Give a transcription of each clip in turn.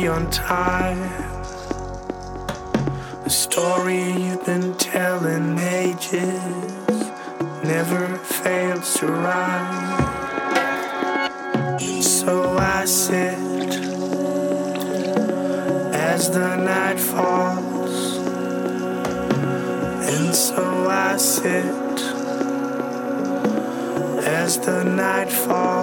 beyond time. A story you've been telling ages never fails to rhyme. So I sit as the night falls, and so I sit as the night falls.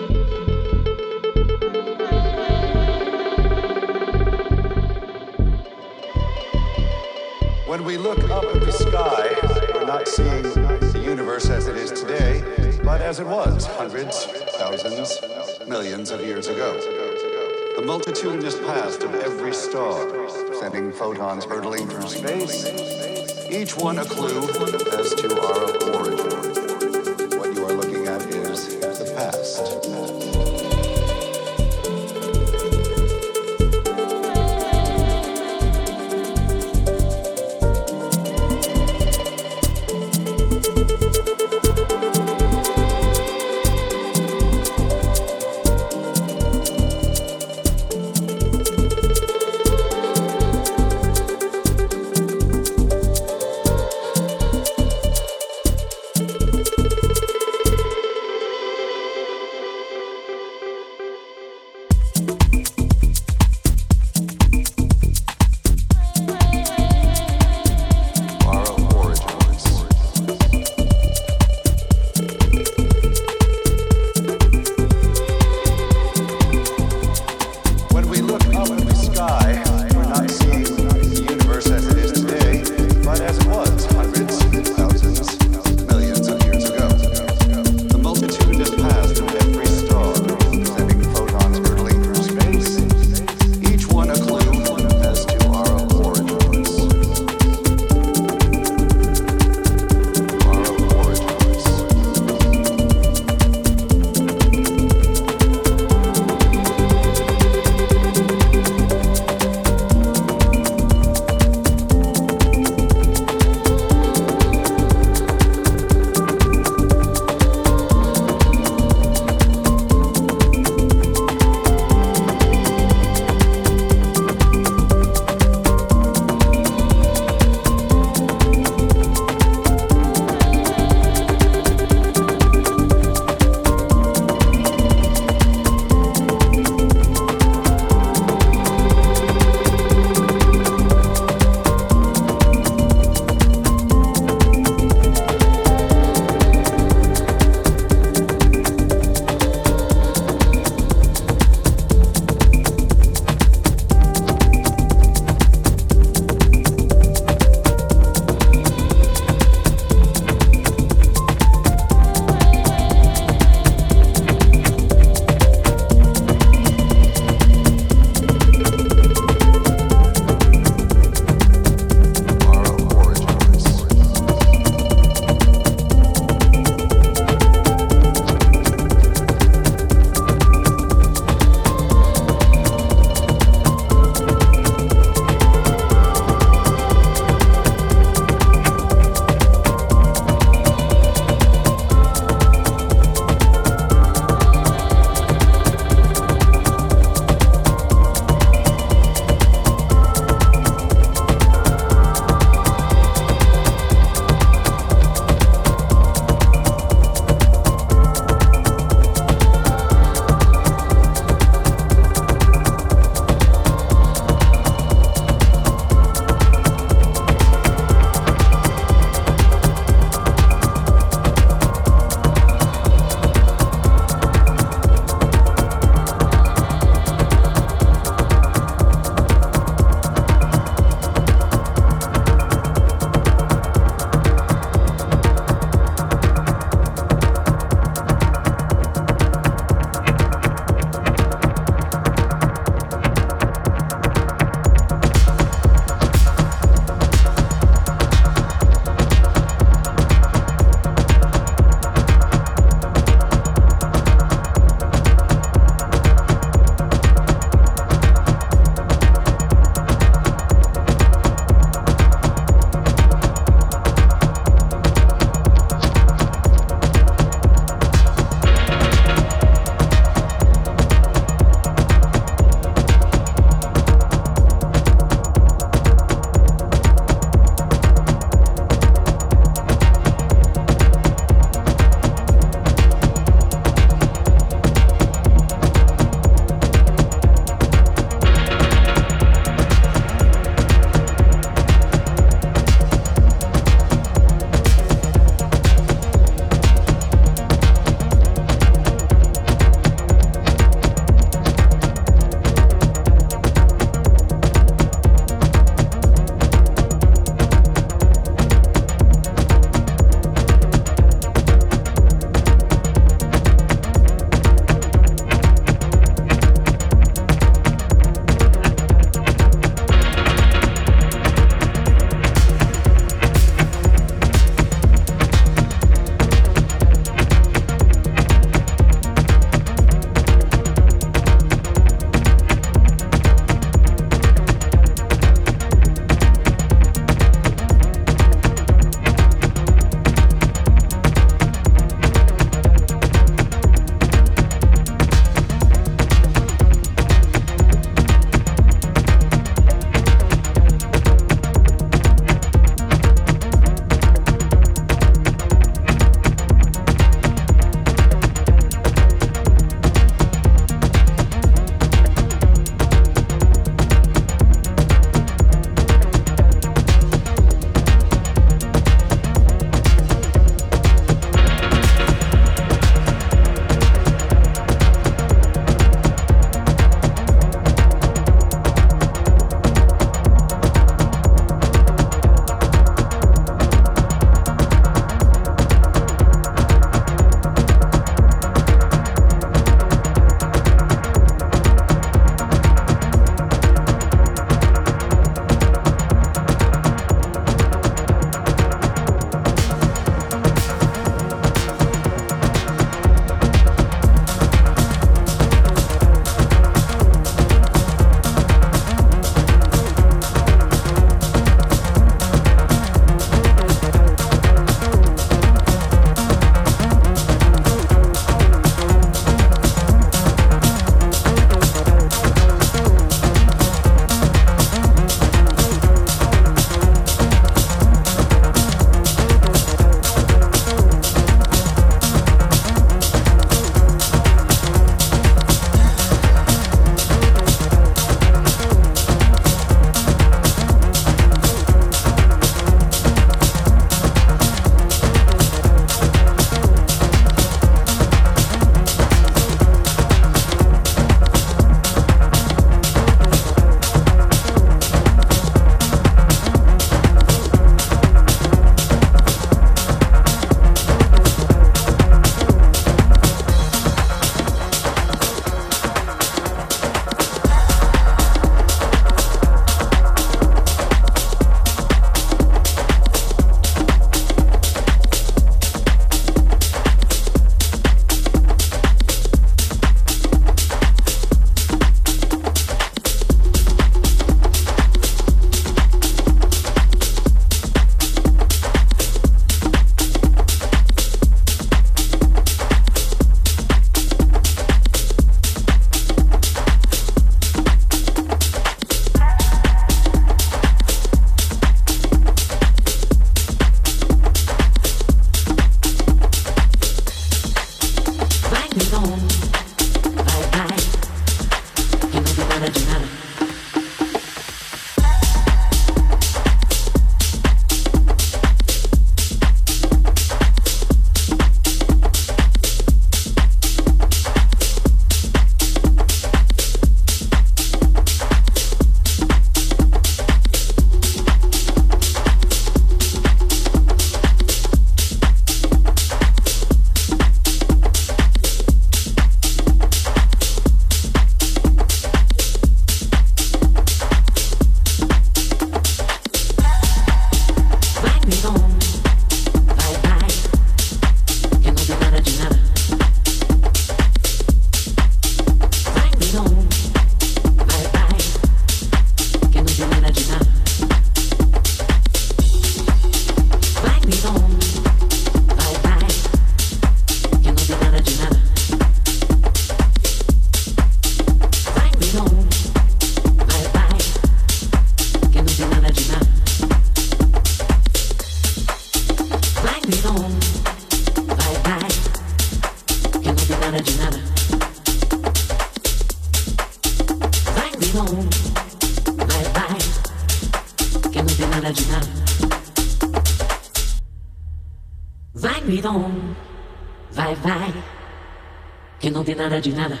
Nada de nada.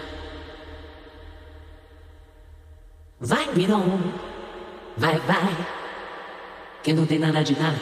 Vai, Guidon, vai, vai, que não tem nada de nada.